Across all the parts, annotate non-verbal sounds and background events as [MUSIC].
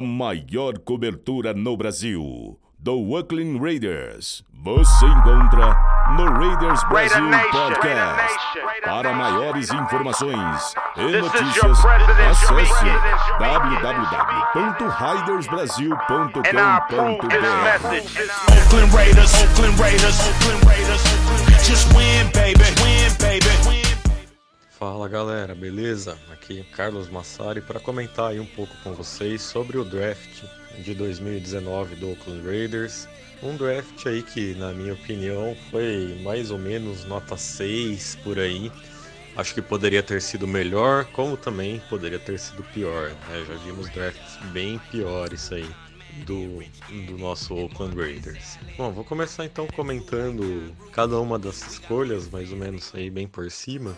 A maior cobertura no Brasil do Oakland Raiders. Você encontra no Raiders Brasil Podcast. Para maiores informações e notícias, acesse www.raidersbrasil.com.br. Oakland Raiders, Oakland Raiders, Oakland Raiders. Just win, baby, win, baby. Fala galera, beleza? Aqui é Carlos Massari para comentar aí um pouco com vocês sobre o draft de 2019 do Oakland Raiders. Um draft aí que, na minha opinião, foi mais ou menos nota 6 por aí. Acho que poderia ter sido melhor, como também poderia ter sido pior. Né? Já vimos drafts bem piores aí do, do nosso Oakland Raiders. Bom, vou começar então comentando cada uma das escolhas, mais ou menos aí bem por cima.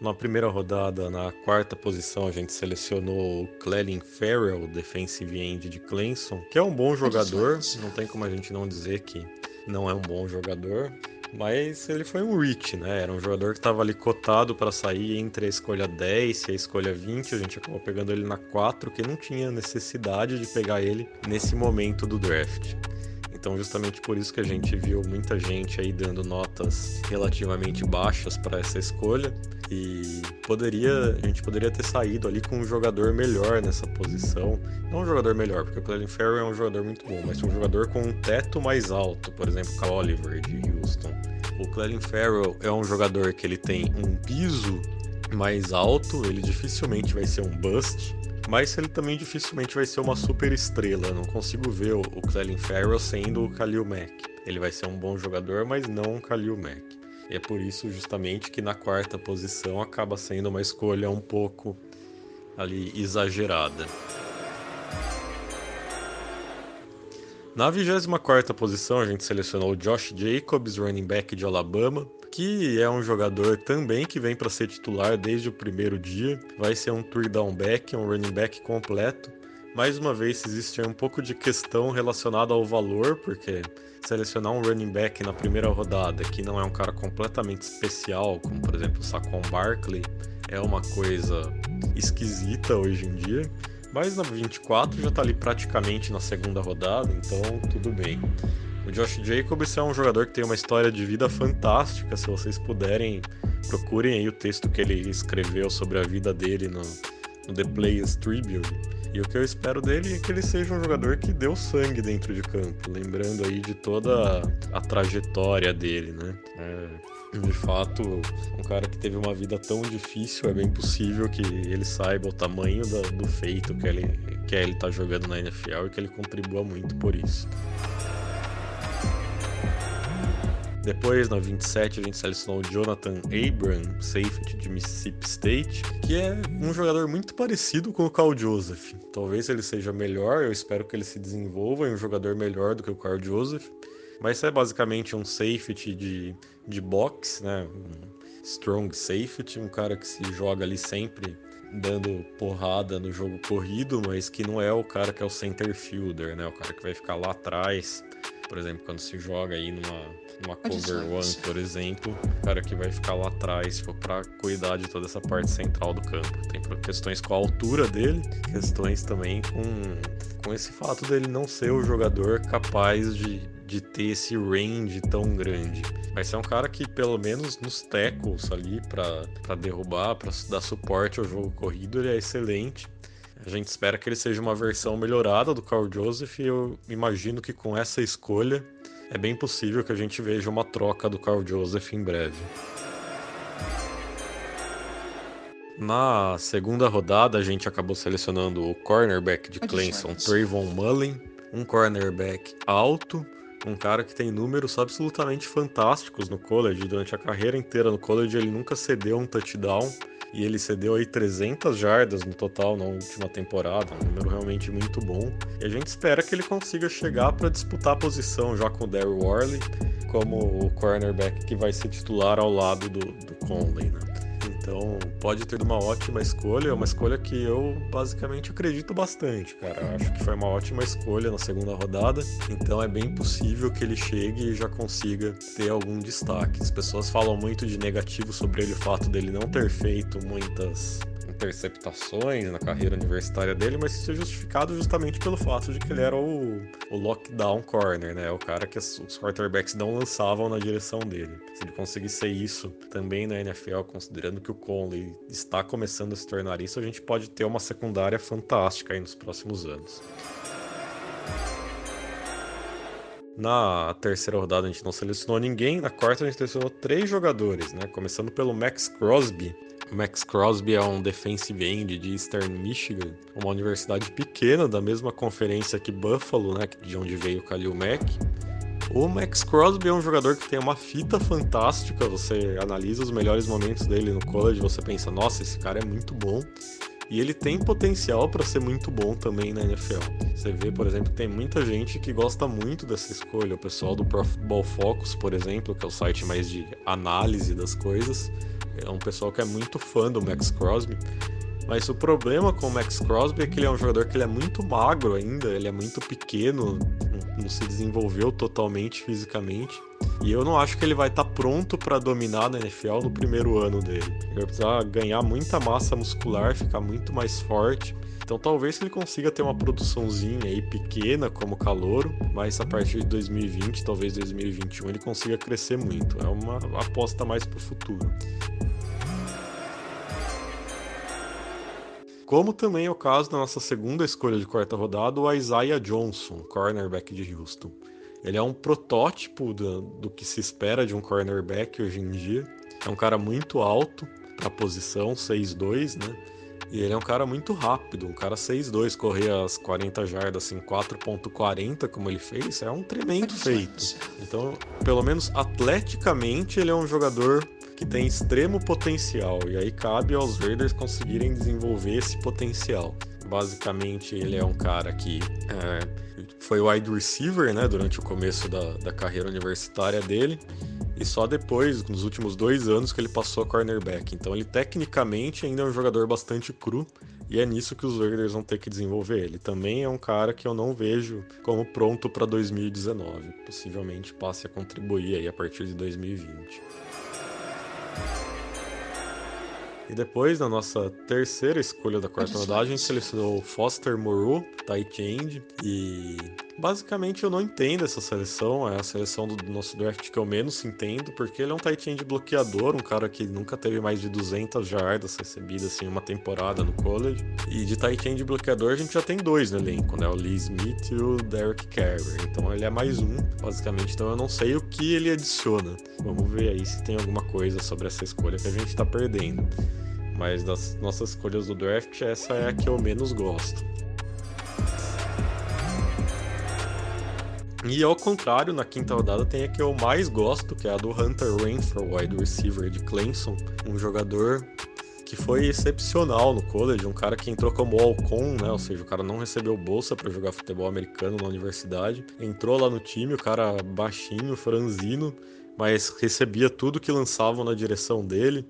Na primeira rodada, na quarta posição, a gente selecionou o Clelin Farrell, defensive end de Clemson, que é um bom jogador, não tem como a gente não dizer que não é um bom jogador, mas ele foi um reach, né? Era um jogador que estava ali cotado para sair entre a escolha 10 e a escolha 20, a gente acabou pegando ele na 4, que não tinha necessidade de pegar ele nesse momento do draft. Então, justamente por isso que a gente viu muita gente aí dando notas relativamente baixas para essa escolha e poderia a gente poderia ter saído ali com um jogador melhor nessa posição. Não um jogador melhor, porque o Clelin Ferro é um jogador muito bom, mas um jogador com um teto mais alto, por exemplo, o Oliver de Houston. O Clelin Farrell é um jogador que ele tem um piso mais alto, ele dificilmente vai ser um bust, mas ele também dificilmente vai ser uma super estrela. Não consigo ver o, o Clelin Farrell sendo o Khalil Mack. Ele vai ser um bom jogador, mas não um Khalil Mack. E é por isso justamente que na quarta posição acaba sendo uma escolha um pouco ali exagerada. Na 24 posição, a gente selecionou o Josh Jacobs, running back de Alabama, que é um jogador também que vem para ser titular desde o primeiro dia. Vai ser um three down back, um running back completo. Mais uma vez, existe um pouco de questão relacionada ao valor, porque selecionar um running back na primeira rodada, que não é um cara completamente especial, como por exemplo o Saquon Barkley, é uma coisa esquisita hoje em dia. Mas na 24 já está ali praticamente na segunda rodada, então tudo bem. O Josh Jacobs é um jogador que tem uma história de vida fantástica. Se vocês puderem, procurem aí o texto que ele escreveu sobre a vida dele no, no The Players Tribune. E o que eu espero dele é que ele seja um jogador que deu sangue dentro de campo, lembrando aí de toda a trajetória dele, né? É, de fato, um cara que teve uma vida tão difícil, é bem possível que ele saiba o tamanho do, do feito que ele, que ele tá jogando na NFL e que ele contribua muito por isso. Depois, na 27, a gente selecionou o Jonathan Abram, safety de Mississippi State, que é um jogador muito parecido com o Carl Joseph. Talvez ele seja melhor, eu espero que ele se desenvolva em um jogador melhor do que o Carl Joseph. Mas é basicamente um safety de, de box, né? Um strong safety, um cara que se joga ali sempre dando porrada no jogo corrido, mas que não é o cara que é o center fielder, né? O cara que vai ficar lá atrás por exemplo, quando se joga aí numa, numa cover one, por exemplo, o cara que vai ficar lá atrás para cuidar de toda essa parte central do campo. Tem questões com a altura dele, questões também com, com esse fato dele não ser o jogador capaz de, de ter esse range tão grande. Mas é um cara que, pelo menos nos tackles ali, para derrubar, para dar suporte ao jogo corrido, ele é excelente. A gente espera que ele seja uma versão melhorada do Carl Joseph e eu imagino que com essa escolha é bem possível que a gente veja uma troca do Carl Joseph em breve. Na segunda rodada, a gente acabou selecionando o cornerback de Clemson, Trayvon Mullen, um cornerback alto, um cara que tem números absolutamente fantásticos no college. Durante a carreira inteira no college, ele nunca cedeu um touchdown e ele cedeu aí 300 jardas no total na última temporada, um número realmente muito bom. E a gente espera que ele consiga chegar para disputar a posição já com o Daryl Worley como o cornerback que vai ser titular ao lado do, do Conley, né? Então pode ter uma ótima escolha, uma escolha que eu basicamente acredito bastante, cara. Acho que foi uma ótima escolha na segunda rodada, então é bem possível que ele chegue e já consiga ter algum destaque. As pessoas falam muito de negativo sobre ele, o fato dele não ter feito muitas interceptações na carreira universitária dele, mas isso é justificado justamente pelo fato de que ele era o, o lockdown corner, né? O cara que os quarterbacks não lançavam na direção dele. Se ele conseguir ser isso também na NFL, considerando que o Conley está começando a se tornar isso, a gente pode ter uma secundária fantástica aí nos próximos anos. Na terceira rodada a gente não selecionou ninguém, na quarta a gente selecionou três jogadores, né? Começando pelo Max Crosby. Max Crosby é um defensive end de Eastern Michigan, uma universidade pequena da mesma conferência que Buffalo, né? De onde veio o Khalil Mack. O Max Crosby é um jogador que tem uma fita fantástica. Você analisa os melhores momentos dele no college, você pensa, nossa, esse cara é muito bom. E ele tem potencial para ser muito bom também na NFL. Você vê, por exemplo, tem muita gente que gosta muito dessa escolha. O pessoal do Pro Football Focus, por exemplo, que é o site mais de análise das coisas, é um pessoal que é muito fã do Max Crosby. Mas o problema com o Max Crosby é que ele é um jogador que ele é muito magro ainda, ele é muito pequeno, não se desenvolveu totalmente fisicamente. E eu não acho que ele vai estar tá pronto para dominar na NFL no primeiro ano dele. Ele vai precisar ganhar muita massa muscular, ficar muito mais forte. Então talvez ele consiga ter uma produçãozinha aí pequena como calouro, mas a partir de 2020, talvez 2021, ele consiga crescer muito. É uma aposta mais para o futuro. Como também é o caso da nossa segunda escolha de quarta rodada, o Isaiah Johnson, cornerback de Houston. Ele é um protótipo do, do que se espera de um cornerback hoje em dia. É um cara muito alto para a posição, 6'2", né? E ele é um cara muito rápido, um cara 6'2", correr as 40 jardas em 4.40 como ele fez, é um tremendo feito. Então, pelo menos atleticamente, ele é um jogador que tem extremo potencial e aí cabe aos Raiders conseguirem desenvolver esse potencial. Basicamente, ele é um cara que é, foi wide receiver né, durante o começo da, da carreira universitária dele e só depois, nos últimos dois anos, que ele passou a cornerback. Então, ele tecnicamente ainda é um jogador bastante cru e é nisso que os Raiders vão ter que desenvolver ele. Também é um cara que eu não vejo como pronto para 2019. Possivelmente passe a contribuir aí a partir de 2020. E depois, na nossa terceira escolha da quarta rodada, a gente selecionou Foster Moreau, tight end, e basicamente eu não entendo essa seleção, é a seleção do nosso draft que eu menos entendo, porque ele é um tight end bloqueador, um cara que nunca teve mais de 200 jardas recebidas assim uma temporada no college. E de tight end bloqueador a gente já tem dois no elenco, né? O Lee Smith e o Derek Carver. Então ele é mais um, basicamente, então eu não sei o que ele adiciona. Vamos ver aí se tem alguma coisa sobre essa escolha que a gente tá perdendo. Mas das nossas escolhas do draft, essa é a que eu menos gosto. E ao contrário, na quinta rodada tem a que eu mais gosto, que é a do Hunter Renfro, wide receiver de Clemson, um jogador que foi excepcional no college, um cara que entrou como all-con, né? Ou seja, o cara não recebeu bolsa para jogar futebol americano na universidade. Entrou lá no time, o cara baixinho, franzino, mas recebia tudo que lançavam na direção dele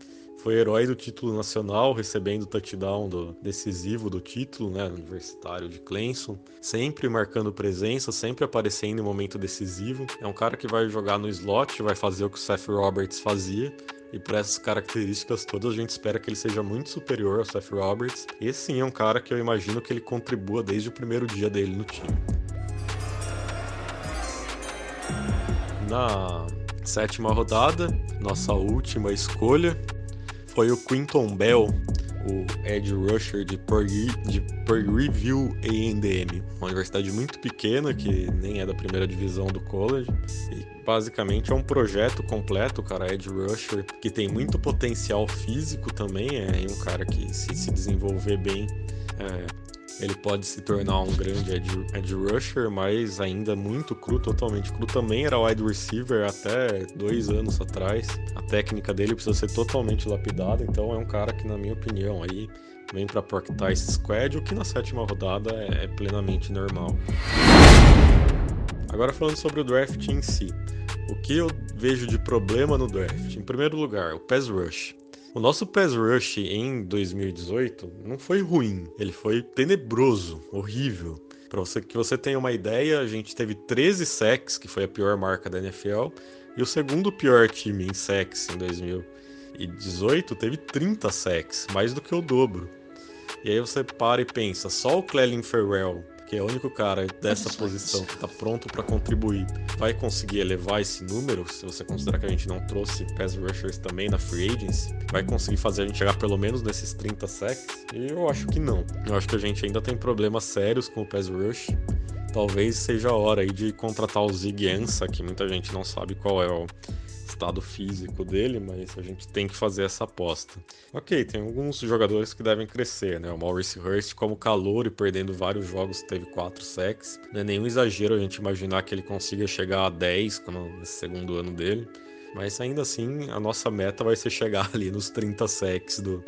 foi herói do título nacional, recebendo o touchdown do, decisivo do título, né, universitário de Clemson, sempre marcando presença, sempre aparecendo em momento decisivo. É um cara que vai jogar no slot, vai fazer o que o Seth Roberts fazia, e por essas características todas, a gente espera que ele seja muito superior ao Seth Roberts. Esse sim é um cara que eu imagino que ele contribua desde o primeiro dia dele no time. Na sétima rodada, nossa última escolha, foi o Quinton Bell, o Ed Rusher de Prairie, de Prairie View A&M, uma universidade muito pequena que nem é da primeira divisão do college. E basicamente é um projeto completo, cara, Ed Rusher, que tem muito potencial físico também, é um cara que se, se desenvolver bem é, ele pode se tornar um grande edge, edge rusher, mas ainda muito cru, totalmente cru. Também era wide receiver até dois anos atrás. A técnica dele precisa ser totalmente lapidada, então é um cara que, na minha opinião, aí vem para esse Squad, o que na sétima rodada é, é plenamente normal. Agora falando sobre o draft em si. O que eu vejo de problema no draft? Em primeiro lugar, o pass rush. O nosso pass rush em 2018 não foi ruim, ele foi tenebroso, horrível. Para você que você tenha uma ideia, a gente teve 13 sacks, que foi a pior marca da NFL, e o segundo pior time em sacks em 2018 2018 teve 30 sacks, mais do que o dobro. E aí você para e pensa, só o Clelin Ferrell, que é o único cara dessa posição que está pronto para contribuir, vai conseguir elevar esse número, se você considerar que a gente não trouxe pass rushers também na free agency, vai conseguir fazer a gente chegar pelo menos nesses 30 sacks? E eu acho que não. Eu acho que a gente ainda tem problemas sérios com o pass rush. Talvez seja a hora aí de contratar o Zig Ansah, que muita gente não sabe qual é o estado físico dele, mas a gente tem que fazer essa aposta. Ok, tem alguns jogadores que devem crescer, né? O Maurice Hurst, como calor e perdendo vários jogos, teve 4 sacks. Não é nenhum exagero a gente imaginar que ele consiga chegar a 10 no segundo ano dele. Mas ainda assim, a nossa meta vai ser chegar [LAUGHS] ali nos 30 sacks do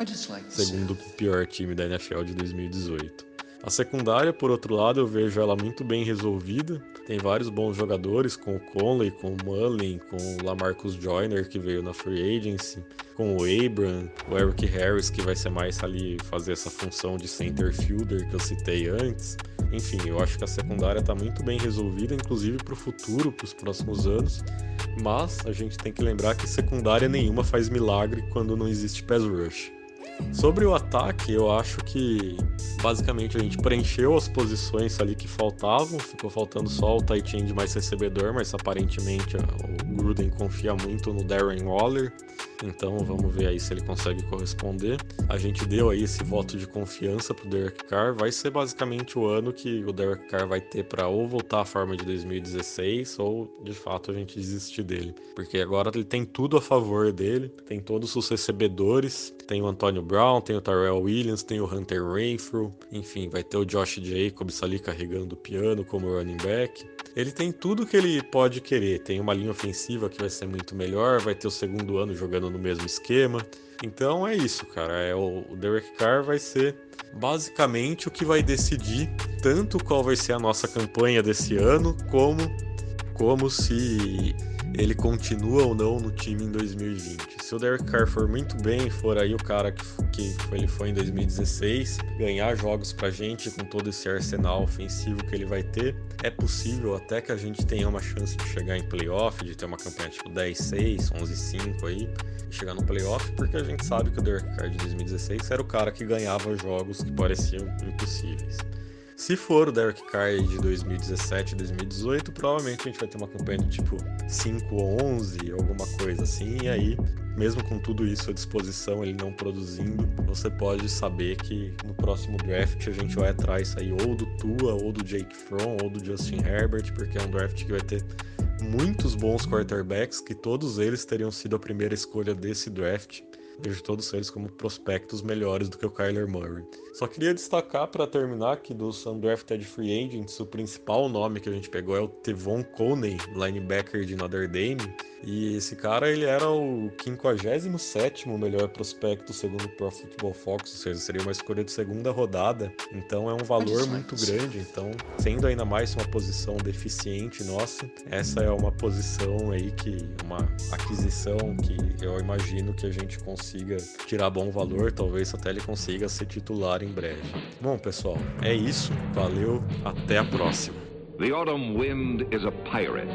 segundo pior time da NFL de 2018. A secundária, por outro lado, eu vejo ela muito bem resolvida. Tem vários bons jogadores, com o Conley, com o Mullen, com o Lamarcus Joyner, que veio na Free Agency, com o Abram, o Eric Harris, que vai ser mais ali fazer essa função de center fielder que eu citei antes. Enfim, eu acho que a secundária está muito bem resolvida, inclusive para o futuro, para os próximos anos. Mas a gente tem que lembrar que secundária nenhuma faz milagre quando não existe pass rush. Sobre o ataque, eu acho que basicamente a gente preencheu as posições ali que faltavam, ficou faltando só o tight end mais recebedor, mas aparentemente o Gruden confia muito no Darren Waller. Então vamos ver aí se ele consegue corresponder. A gente deu aí esse voto de confiança pro Derek Carr. Vai ser basicamente o ano que o Derek Carr vai ter para ou voltar à forma de 2016 ou de fato a gente desistir dele. Porque agora ele tem tudo a favor dele, tem todos os recebedores, tem o Antônio Brown, tem o Tyrell Williams, tem o Hunter Renfrew, enfim, vai ter o Josh Jacobs ali carregando o piano como running back. Ele tem tudo que ele pode querer. Tem uma linha ofensiva que vai ser muito melhor, vai ter o segundo ano jogando no mesmo esquema. Então é isso, cara. É o, Derek Carr vai ser basicamente o que vai decidir tanto qual vai ser a nossa campanha desse ano, como como se ele continua ou não no time em 2020. Se o Derek Carr for muito bem, for aí o cara que, que ele foi em 2016, ganhar jogos pra gente com todo esse arsenal ofensivo que ele vai ter, é possível até que a gente tenha uma chance de chegar em playoff, de ter uma campanha tipo 10-6, 11-5 aí, e chegar no playoff, porque a gente sabe que o Derek Carr de 2016 era o cara que ganhava jogos que pareciam impossíveis. Se for o Derek Carr de 2017, 2018, provavelmente a gente vai ter uma campanha do tipo 5-11, alguma coisa assim, e aí, mesmo com tudo isso à disposição, ele não produzindo, você pode saber que no próximo draft a gente vai atrás aí ou do Tua, ou do Jake Fromm, ou do Justin Herbert, porque é um draft que vai ter muitos bons quarterbacks, que todos eles teriam sido a primeira escolha desse draft vejo todos eles como prospectos melhores do que o Kyler Murray. Só queria destacar para terminar que dos undrafted free agents, o principal nome que a gente pegou é o Tevon Coney, linebacker de Notre Dame, e esse cara ele era o 57 melhor prospecto segundo o Pro Football Fox, ou seja, seria uma escolha de segunda rodada. Então é um valor muito grande. Então, sendo ainda mais uma posição deficiente nossa, essa é uma posição aí que uma aquisição que eu imagino que a gente consiga tirar bom valor, talvez até ele consiga ser titular em breve. Bom, pessoal, é isso. Valeu, até a próxima. The autumn wind is a pirate.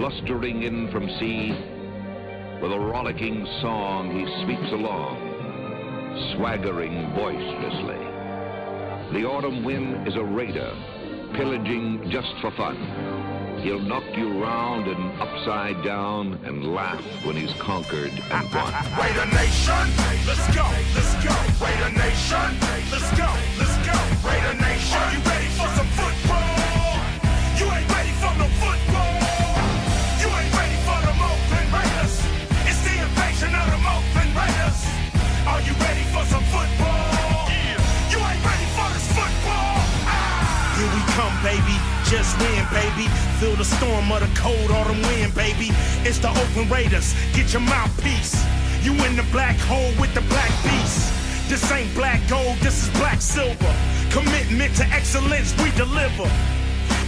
blustering in from sea, with a rollicking song he sweeps along, swaggering boisterously. The autumn wind is a raider, pillaging just for fun. He'll knock you round and upside down and laugh when he's conquered and won. [LAUGHS] Raider Nation, let's go, let's go. Raider Nation, let's go, let's go. Raider Nation, cold autumn wind, baby. It's the Oakland Raiders. Get your mouthpiece. You in the black hole with the black beast. This ain't black gold, this is black silver. Commitment to excellence, we deliver.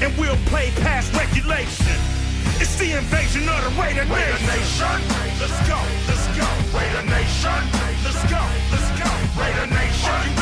And we'll play past regulation. It's the invasion of the Raider, Nation. Raider Nation. Nation. Let's go, let's go. Raider Nation. Let's go, let's go. Raider Nation.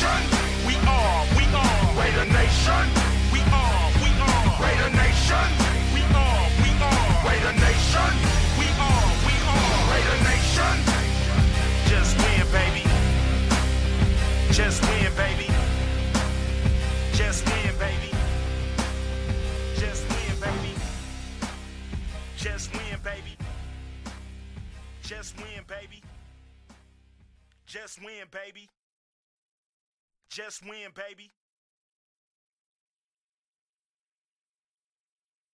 Nation, we are, we are. Raider Nation, we are, we are. Raider Nation, just win, baby.